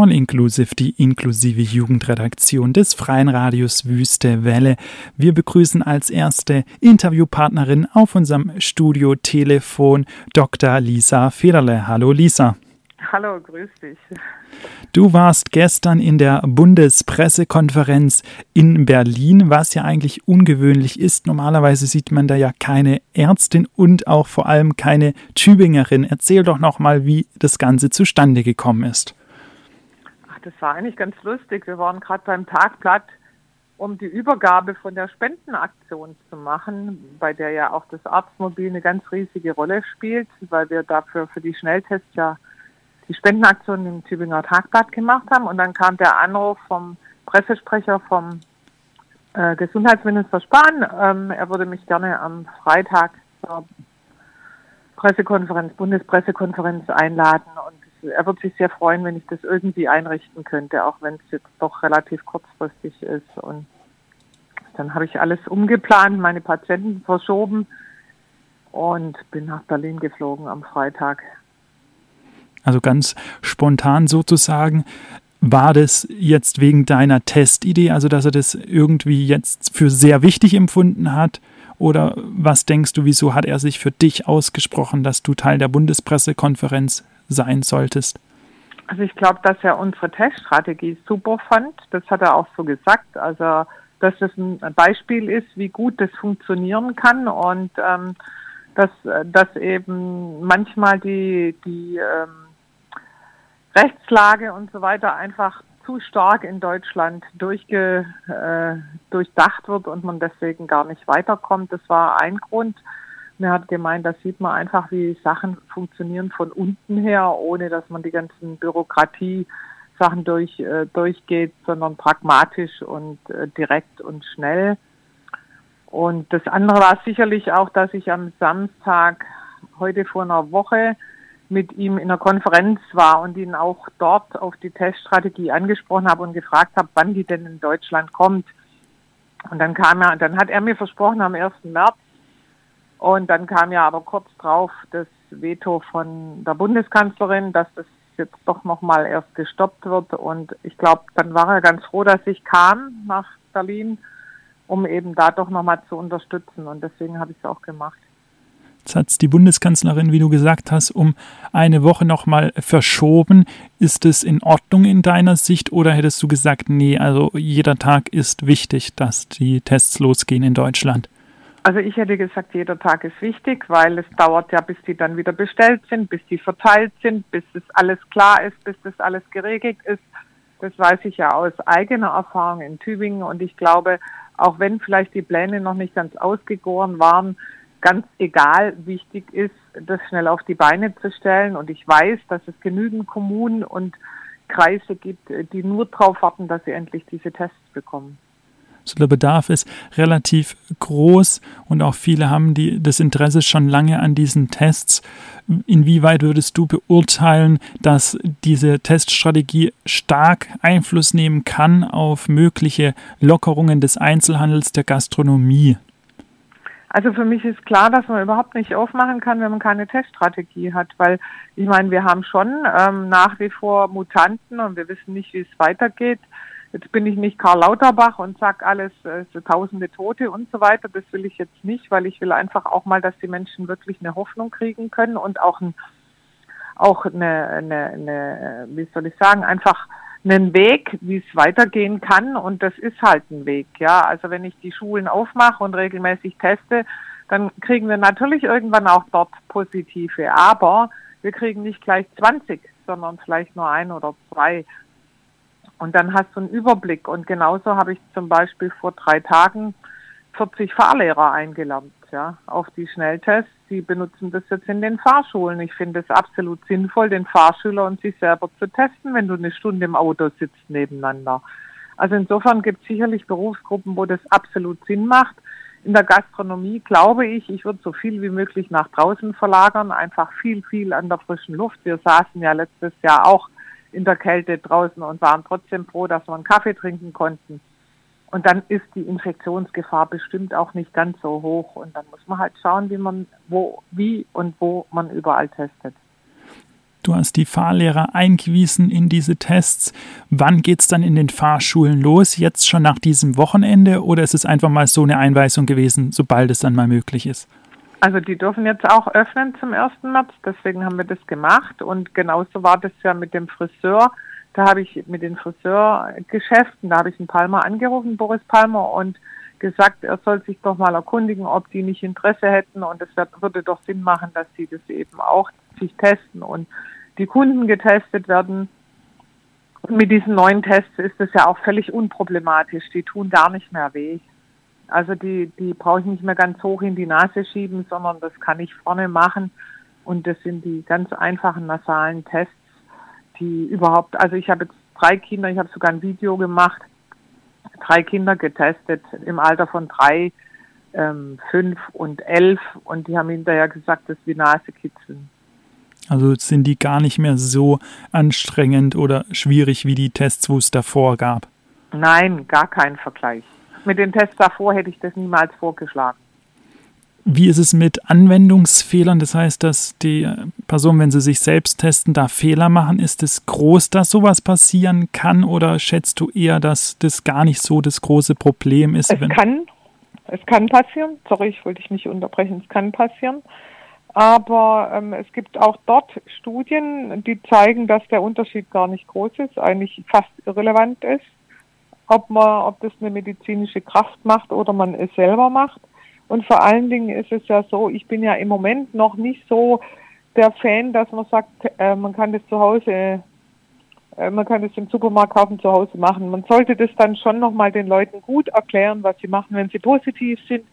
All Inclusive, die inklusive Jugendredaktion des Freien Radios Wüste Welle. Wir begrüßen als erste Interviewpartnerin auf unserem Studio-Telefon Dr. Lisa Federle. Hallo Lisa. Hallo, grüß dich. Du warst gestern in der Bundespressekonferenz in Berlin, was ja eigentlich ungewöhnlich ist. Normalerweise sieht man da ja keine Ärztin und auch vor allem keine Tübingerin. Erzähl doch noch mal, wie das Ganze zustande gekommen ist. Das war eigentlich ganz lustig. Wir waren gerade beim Tagblatt, um die Übergabe von der Spendenaktion zu machen, bei der ja auch das Arztmobil eine ganz riesige Rolle spielt, weil wir dafür für die Schnelltests ja die Spendenaktion im Tübinger Tagblatt gemacht haben. Und dann kam der Anruf vom Pressesprecher vom äh, Gesundheitsminister Spahn. Ähm, er würde mich gerne am Freitag zur Pressekonferenz, Bundespressekonferenz einladen. Und er würde sich sehr freuen, wenn ich das irgendwie einrichten könnte, auch wenn es jetzt doch relativ kurzfristig ist. Und dann habe ich alles umgeplant, meine Patienten verschoben und bin nach Berlin geflogen am Freitag. Also ganz spontan sozusagen. War das jetzt wegen deiner Testidee, also dass er das irgendwie jetzt für sehr wichtig empfunden hat? Oder was denkst du, wieso hat er sich für dich ausgesprochen, dass du Teil der Bundespressekonferenz sein solltest? Also ich glaube, dass er unsere Teststrategie super fand. Das hat er auch so gesagt. Also dass das ein Beispiel ist, wie gut das funktionieren kann und ähm, dass, dass eben manchmal die, die ähm, Rechtslage und so weiter einfach zu stark in Deutschland durchge, äh, durchdacht wird und man deswegen gar nicht weiterkommt. Das war ein Grund. Mir hat gemeint, da sieht man einfach, wie Sachen funktionieren von unten her, ohne dass man die ganzen Bürokratie-Sachen durch, äh, durchgeht, sondern pragmatisch und äh, direkt und schnell. Und das andere war sicherlich auch, dass ich am Samstag heute vor einer Woche mit ihm in einer Konferenz war und ihn auch dort auf die Teststrategie angesprochen habe und gefragt habe, wann die denn in Deutschland kommt. Und dann kam er, dann hat er mir versprochen am 1. März und dann kam ja aber kurz drauf das Veto von der Bundeskanzlerin, dass das jetzt doch nochmal erst gestoppt wird. Und ich glaube, dann war er ganz froh, dass ich kam nach Berlin, um eben da doch nochmal zu unterstützen. Und deswegen habe ich es auch gemacht. Jetzt hat es die Bundeskanzlerin, wie du gesagt hast, um eine Woche nochmal verschoben. Ist es in Ordnung in deiner Sicht oder hättest du gesagt, nee, also jeder Tag ist wichtig, dass die Tests losgehen in Deutschland? Also ich hätte gesagt, jeder Tag ist wichtig, weil es dauert ja, bis die dann wieder bestellt sind, bis die verteilt sind, bis es alles klar ist, bis das alles geregelt ist. Das weiß ich ja aus eigener Erfahrung in Tübingen und ich glaube, auch wenn vielleicht die Pläne noch nicht ganz ausgegoren waren, ganz egal wichtig ist, das schnell auf die Beine zu stellen. Und ich weiß, dass es genügend Kommunen und Kreise gibt, die nur darauf warten, dass sie endlich diese Tests bekommen. So der Bedarf ist relativ groß und auch viele haben die, das Interesse schon lange an diesen Tests. Inwieweit würdest du beurteilen, dass diese Teststrategie stark Einfluss nehmen kann auf mögliche Lockerungen des Einzelhandels der Gastronomie? Also für mich ist klar, dass man überhaupt nicht aufmachen kann, wenn man keine Teststrategie hat, weil ich meine, wir haben schon ähm, nach wie vor Mutanten und wir wissen nicht, wie es weitergeht. Jetzt bin ich nicht Karl Lauterbach und sag alles, äh, so tausende Tote und so weiter. Das will ich jetzt nicht, weil ich will einfach auch mal, dass die Menschen wirklich eine Hoffnung kriegen können und auch ein, auch eine, eine, eine wie soll ich sagen, einfach einen Weg, wie es weitergehen kann und das ist halt ein Weg, ja. Also wenn ich die Schulen aufmache und regelmäßig teste, dann kriegen wir natürlich irgendwann auch dort positive, aber wir kriegen nicht gleich 20, sondern vielleicht nur ein oder zwei. Und dann hast du einen Überblick. Und genauso habe ich zum Beispiel vor drei Tagen 40 Fahrlehrer eingelernt, ja, auf die Schnelltests Sie benutzen das jetzt in den Fahrschulen. Ich finde es absolut sinnvoll, den Fahrschüler und sich selber zu testen, wenn du eine Stunde im Auto sitzt nebeneinander. Also insofern gibt es sicherlich Berufsgruppen, wo das absolut Sinn macht. In der Gastronomie glaube ich, ich würde so viel wie möglich nach draußen verlagern, einfach viel, viel an der frischen Luft. Wir saßen ja letztes Jahr auch in der Kälte draußen und waren trotzdem froh, dass wir einen Kaffee trinken konnten. Und dann ist die Infektionsgefahr bestimmt auch nicht ganz so hoch. Und dann muss man halt schauen, wie man, wo, wie und wo man überall testet. Du hast die Fahrlehrer eingewiesen in diese Tests. Wann geht es dann in den Fahrschulen los? Jetzt schon nach diesem Wochenende oder ist es einfach mal so eine Einweisung gewesen, sobald es dann mal möglich ist? Also die dürfen jetzt auch öffnen zum 1. März, deswegen haben wir das gemacht. Und genauso war das ja mit dem Friseur. Da habe ich mit den Friseurgeschäften, da habe ich einen Palmer angerufen, Boris Palmer, und gesagt, er soll sich doch mal erkundigen, ob die nicht Interesse hätten. Und es würde doch Sinn machen, dass sie das eben auch sich testen und die Kunden getestet werden. Und mit diesen neuen Tests ist es ja auch völlig unproblematisch. Die tun gar nicht mehr weh. Also die, die brauche ich nicht mehr ganz hoch in die Nase schieben, sondern das kann ich vorne machen. Und das sind die ganz einfachen nasalen Tests, die überhaupt, also ich habe jetzt drei Kinder, ich habe sogar ein Video gemacht, drei Kinder getestet im Alter von drei, ähm, fünf und elf und die haben hinterher gesagt, das ist wie Nasekitzeln. Also sind die gar nicht mehr so anstrengend oder schwierig wie die Tests, wo es davor gab? Nein, gar kein Vergleich. Mit den Tests davor hätte ich das niemals vorgeschlagen. Wie ist es mit Anwendungsfehlern? Das heißt, dass die Personen, wenn sie sich selbst testen, da Fehler machen. Ist es groß, dass sowas passieren kann oder schätzt du eher, dass das gar nicht so das große Problem ist? Es kann, es kann passieren. Sorry, ich wollte dich nicht unterbrechen. Es kann passieren. Aber ähm, es gibt auch dort Studien, die zeigen, dass der Unterschied gar nicht groß ist, eigentlich fast irrelevant ist, ob man, ob das eine medizinische Kraft macht oder man es selber macht. Und vor allen Dingen ist es ja so, ich bin ja im Moment noch nicht so der Fan, dass man sagt, äh, man kann das zu Hause, äh, man kann das im Supermarkt kaufen, zu Hause machen. Man sollte das dann schon nochmal den Leuten gut erklären, was sie machen, wenn sie positiv sind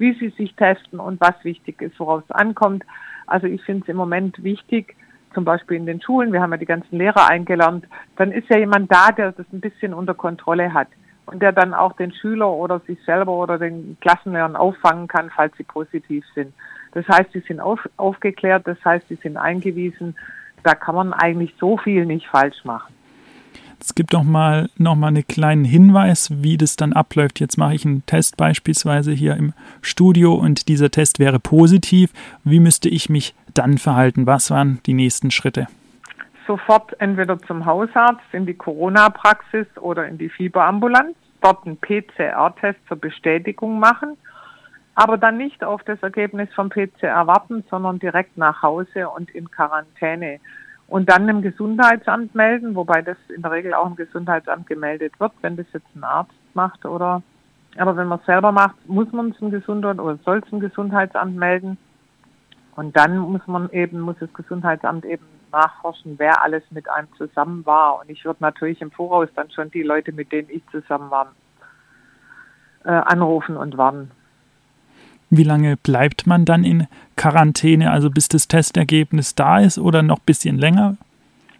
wie sie sich testen und was wichtig ist, woraus es ankommt. Also ich finde es im Moment wichtig, zum Beispiel in den Schulen, wir haben ja die ganzen Lehrer eingelernt, dann ist ja jemand da, der das ein bisschen unter Kontrolle hat und der dann auch den Schüler oder sich selber oder den Klassenlehrern auffangen kann, falls sie positiv sind. Das heißt, sie sind auf, aufgeklärt, das heißt, sie sind eingewiesen. Da kann man eigentlich so viel nicht falsch machen. Es gibt doch mal noch mal einen kleinen Hinweis, wie das dann abläuft. Jetzt mache ich einen Test beispielsweise hier im Studio und dieser Test wäre positiv. Wie müsste ich mich dann verhalten? Was waren die nächsten Schritte? Sofort entweder zum Hausarzt, in die Corona-Praxis oder in die Fieberambulanz, dort einen PCR-Test zur Bestätigung machen, aber dann nicht auf das Ergebnis vom PCR warten, sondern direkt nach Hause und in Quarantäne und dann im Gesundheitsamt melden, wobei das in der Regel auch im Gesundheitsamt gemeldet wird, wenn das jetzt ein Arzt macht oder aber wenn man es selber macht, muss man es im Gesundheit oder soll es im Gesundheitsamt melden. Und dann muss man eben, muss das Gesundheitsamt eben nachforschen, wer alles mit einem zusammen war. Und ich würde natürlich im Voraus dann schon die Leute, mit denen ich zusammen war, äh, anrufen und warnen. Wie lange bleibt man dann in Quarantäne, also bis das Testergebnis da ist oder noch ein bisschen länger?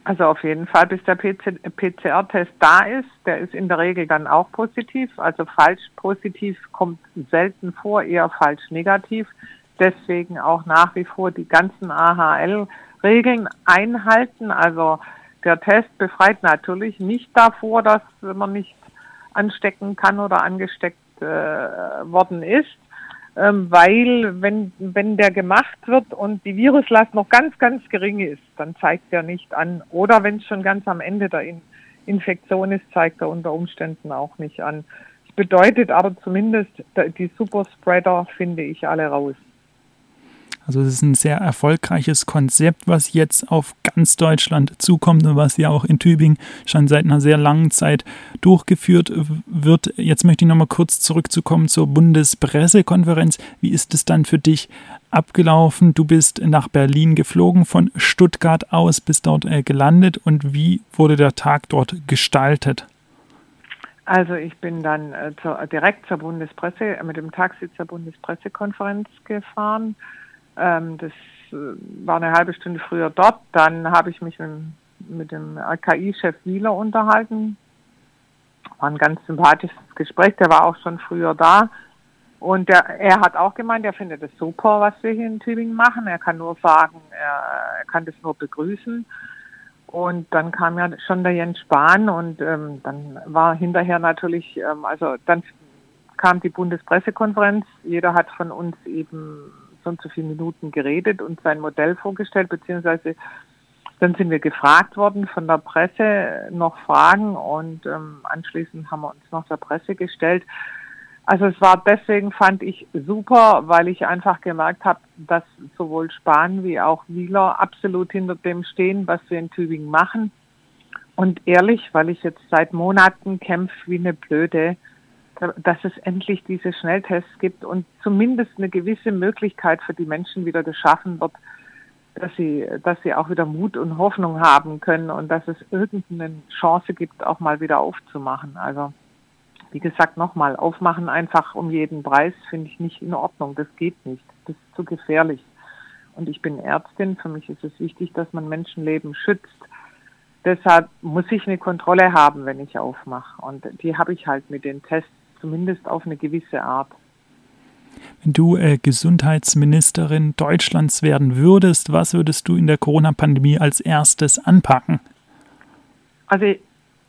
Also auf jeden Fall, bis der PCR-Test da ist. Der ist in der Regel dann auch positiv. Also falsch positiv kommt selten vor, eher falsch negativ. Deswegen auch nach wie vor die ganzen AHL-Regeln einhalten. Also der Test befreit natürlich nicht davor, dass man nicht anstecken kann oder angesteckt äh, worden ist weil wenn, wenn der gemacht wird und die Viruslast noch ganz, ganz gering ist, dann zeigt er nicht an. Oder wenn es schon ganz am Ende der In Infektion ist, zeigt er unter Umständen auch nicht an. Das bedeutet aber zumindest, die Superspreader finde ich alle raus. Also es ist ein sehr erfolgreiches Konzept, was jetzt auf ganz Deutschland zukommt und was ja auch in Tübingen schon seit einer sehr langen Zeit durchgeführt wird. Jetzt möchte ich nochmal kurz zurückzukommen zur Bundespressekonferenz. Wie ist es dann für dich abgelaufen? Du bist nach Berlin geflogen von Stuttgart aus, bist dort äh, gelandet und wie wurde der Tag dort gestaltet? Also ich bin dann äh, zur, direkt zur Bundespresse, mit dem Taxi zur Bundespressekonferenz gefahren ähm, das äh, war eine halbe Stunde früher dort. Dann habe ich mich mit, mit dem RKI-Chef Wieler unterhalten. War ein ganz sympathisches Gespräch. Der war auch schon früher da. Und der, er hat auch gemeint, er findet es super, was wir hier in Tübingen machen. Er kann nur sagen, er, er kann das nur begrüßen. Und dann kam ja schon der Jens Spahn und ähm, dann war hinterher natürlich, ähm, also dann kam die Bundespressekonferenz. Jeder hat von uns eben so und so viele Minuten geredet und sein Modell vorgestellt, beziehungsweise Dann sind wir gefragt worden von der Presse noch Fragen und ähm, anschließend haben wir uns noch der Presse gestellt. Also es war deswegen, fand ich super, weil ich einfach gemerkt habe, dass sowohl Spahn wie auch Wieler absolut hinter dem stehen, was wir in Tübingen machen. Und ehrlich, weil ich jetzt seit Monaten kämpfe wie eine Blöde, dass es endlich diese Schnelltests gibt und zumindest eine gewisse Möglichkeit für die Menschen wieder geschaffen wird, dass sie, dass sie auch wieder Mut und Hoffnung haben können und dass es irgendeine Chance gibt, auch mal wieder aufzumachen. Also wie gesagt, nochmal, aufmachen einfach um jeden Preis finde ich nicht in Ordnung. Das geht nicht. Das ist zu gefährlich. Und ich bin Ärztin. Für mich ist es wichtig, dass man Menschenleben schützt. Deshalb muss ich eine Kontrolle haben, wenn ich aufmache. Und die habe ich halt mit den Tests, zumindest auf eine gewisse Art. Wenn du äh, Gesundheitsministerin Deutschlands werden würdest, was würdest du in der Corona-Pandemie als erstes anpacken? Also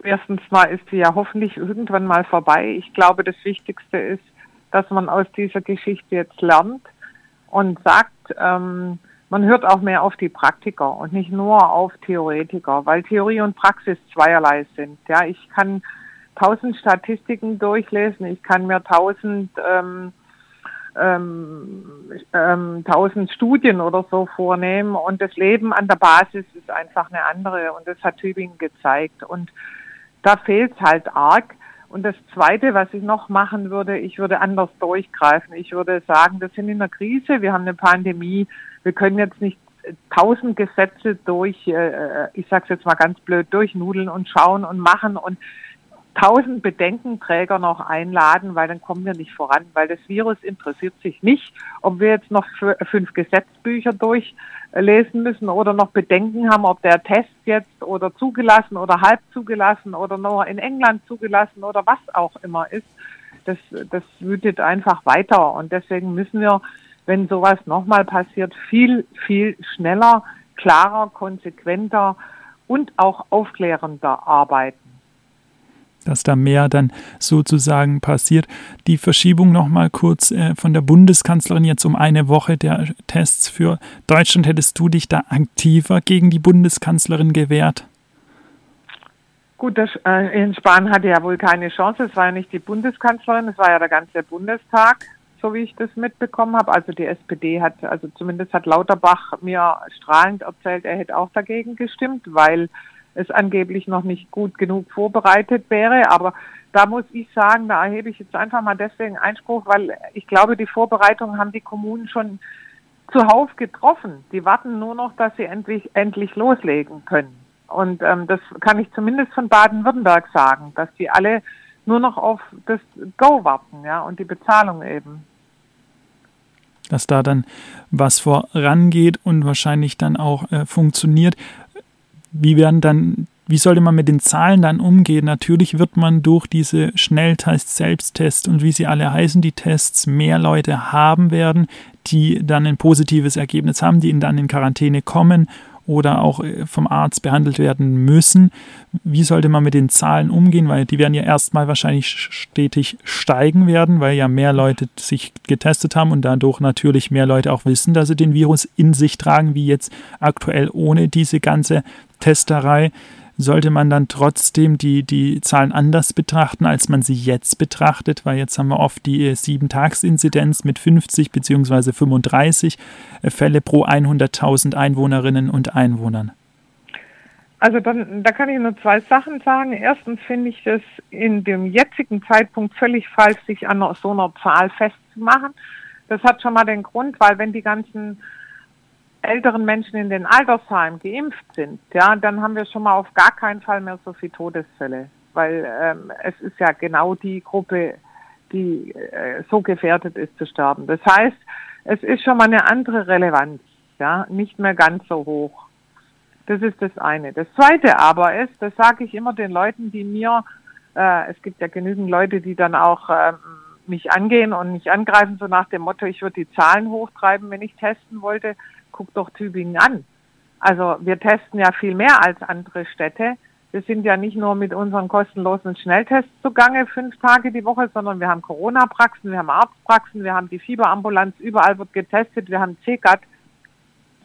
erstens mal ist sie ja hoffentlich irgendwann mal vorbei. Ich glaube, das Wichtigste ist, dass man aus dieser Geschichte jetzt lernt und sagt, ähm, man hört auch mehr auf die Praktiker und nicht nur auf Theoretiker, weil Theorie und Praxis zweierlei sind. Ja, ich kann tausend Statistiken durchlesen, ich kann mir tausend ähm, ähm, ähm, tausend Studien oder so vornehmen. Und das Leben an der Basis ist einfach eine andere. Und das hat Tübingen gezeigt. Und da fehlt es halt arg. Und das Zweite, was ich noch machen würde, ich würde anders durchgreifen. Ich würde sagen, wir sind in einer Krise, wir haben eine Pandemie, wir können jetzt nicht tausend Gesetze durch, äh, ich sage jetzt mal ganz blöd, durchnudeln und schauen und machen. Und tausend Bedenkenträger noch einladen, weil dann kommen wir nicht voran, weil das Virus interessiert sich nicht, ob wir jetzt noch fünf Gesetzbücher durchlesen müssen oder noch Bedenken haben, ob der Test jetzt oder zugelassen oder halb zugelassen oder nur in England zugelassen oder was auch immer ist. Das, das wütet einfach weiter und deswegen müssen wir, wenn sowas nochmal passiert, viel, viel schneller, klarer, konsequenter und auch aufklärender arbeiten dass da mehr dann sozusagen passiert. Die Verschiebung nochmal kurz äh, von der Bundeskanzlerin jetzt um eine Woche der Tests für Deutschland. Hättest du dich da aktiver gegen die Bundeskanzlerin gewehrt? Gut, das, äh, in Spanien hatte ja wohl keine Chance. Es war ja nicht die Bundeskanzlerin, es war ja der ganze Bundestag, so wie ich das mitbekommen habe. Also die SPD hat, also zumindest hat Lauterbach mir strahlend erzählt, er hätte auch dagegen gestimmt, weil es angeblich noch nicht gut genug vorbereitet wäre. Aber da muss ich sagen, da erhebe ich jetzt einfach mal deswegen Einspruch, weil ich glaube, die Vorbereitungen haben die Kommunen schon zuhauf getroffen. Die warten nur noch, dass sie endlich, endlich loslegen können. Und ähm, das kann ich zumindest von Baden-Württemberg sagen, dass die alle nur noch auf das Go warten, ja, und die Bezahlung eben. Dass da dann was vorangeht und wahrscheinlich dann auch äh, funktioniert wie werden dann, wie sollte man mit den Zahlen dann umgehen? Natürlich wird man durch diese Schnelltests, Selbsttests und wie sie alle heißen, die Tests mehr Leute haben werden, die dann ein positives Ergebnis haben, die dann in Quarantäne kommen oder auch äh, vom Arzt behandelt werden müssen. Wie sollte man mit den Zahlen umgehen? Weil die werden ja erstmal wahrscheinlich stetig steigen werden, weil ja mehr Leute sich getestet haben und dadurch natürlich mehr Leute auch wissen, dass sie den Virus in sich tragen, wie jetzt aktuell ohne diese ganze Testerei sollte man dann trotzdem die, die Zahlen anders betrachten, als man sie jetzt betrachtet, weil jetzt haben wir oft die 7-Tags-Inzidenz mit 50 bzw. 35 Fälle pro 100.000 Einwohnerinnen und Einwohnern. Also dann, da kann ich nur zwei Sachen sagen. Erstens finde ich es in dem jetzigen Zeitpunkt völlig falsch, sich an so einer Zahl festzumachen. Das hat schon mal den Grund, weil wenn die ganzen älteren Menschen in den Altersheimen geimpft sind, ja, dann haben wir schon mal auf gar keinen Fall mehr so viele Todesfälle, weil ähm, es ist ja genau die Gruppe, die äh, so gefährdet ist zu sterben. Das heißt, es ist schon mal eine andere Relevanz, ja, nicht mehr ganz so hoch. Das ist das eine. Das zweite aber ist, das sage ich immer den Leuten, die mir, äh, es gibt ja genügend Leute, die dann auch ähm, mich angehen und mich angreifen, so nach dem Motto, ich würde die Zahlen hochtreiben, wenn ich testen wollte guck doch Tübingen an. Also wir testen ja viel mehr als andere Städte. Wir sind ja nicht nur mit unseren kostenlosen Schnelltests zugange, fünf Tage die Woche, sondern wir haben Corona-Praxen, wir haben Arztpraxen, wir haben die Fieberambulanz, überall wird getestet, wir haben CGAT.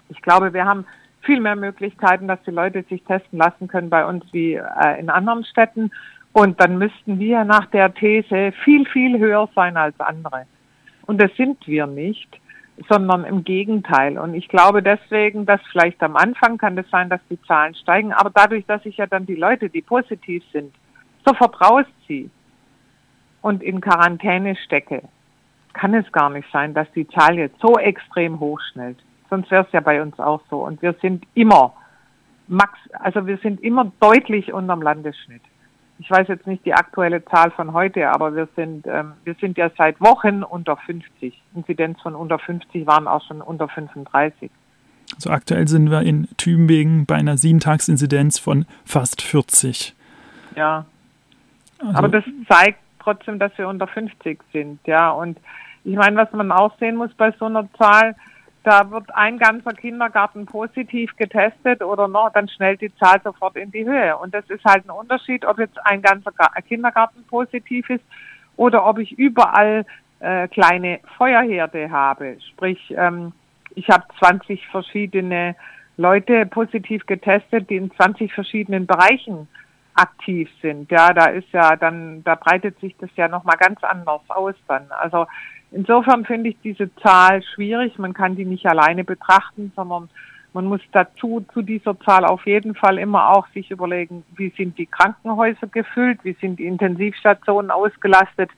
Ich glaube, wir haben viel mehr Möglichkeiten, dass die Leute sich testen lassen können bei uns wie äh, in anderen Städten. Und dann müssten wir nach der These viel, viel höher sein als andere. Und das sind wir nicht, sondern im Gegenteil. Und ich glaube deswegen, dass vielleicht am Anfang kann es sein, dass die Zahlen steigen, aber dadurch, dass ich ja dann die Leute, die positiv sind, sofort rausziehe und in Quarantäne stecke, kann es gar nicht sein, dass die Zahl jetzt so extrem hochschnellt. Sonst wäre es ja bei uns auch so. Und wir sind immer max, also wir sind immer deutlich unterm Landesschnitt. Ich weiß jetzt nicht die aktuelle Zahl von heute, aber wir sind, ähm, wir sind ja seit Wochen unter 50. Inzidenz von unter 50 waren auch schon unter 35. Also aktuell sind wir in Tübingen bei einer Sieben-Tags-Inzidenz von fast 40. Ja. Also aber das zeigt trotzdem, dass wir unter 50 sind, ja. Und ich meine, was man auch sehen muss bei so einer Zahl, da wird ein ganzer Kindergarten positiv getestet oder noch, dann schnellt die Zahl sofort in die Höhe. Und das ist halt ein Unterschied, ob jetzt ein ganzer Kindergarten positiv ist oder ob ich überall äh, kleine Feuerherde habe. Sprich, ähm, ich habe 20 verschiedene Leute positiv getestet, die in 20 verschiedenen Bereichen aktiv sind. Ja, da ist ja dann, da breitet sich das ja nochmal ganz anders aus dann. Also insofern finde ich diese Zahl schwierig. Man kann die nicht alleine betrachten, sondern man muss dazu zu dieser Zahl auf jeden Fall immer auch sich überlegen, wie sind die Krankenhäuser gefüllt, wie sind die Intensivstationen ausgelastet,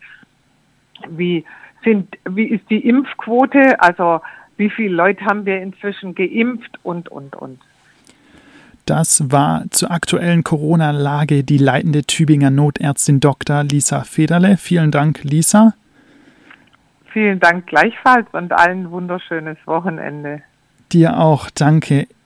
wie sind, wie ist die Impfquote, also wie viele Leute haben wir inzwischen geimpft und, und, und. Das war zur aktuellen Corona-Lage die leitende Tübinger Notärztin Dr. Lisa Federle. Vielen Dank, Lisa. Vielen Dank gleichfalls und allen wunderschönes Wochenende. Dir auch, danke.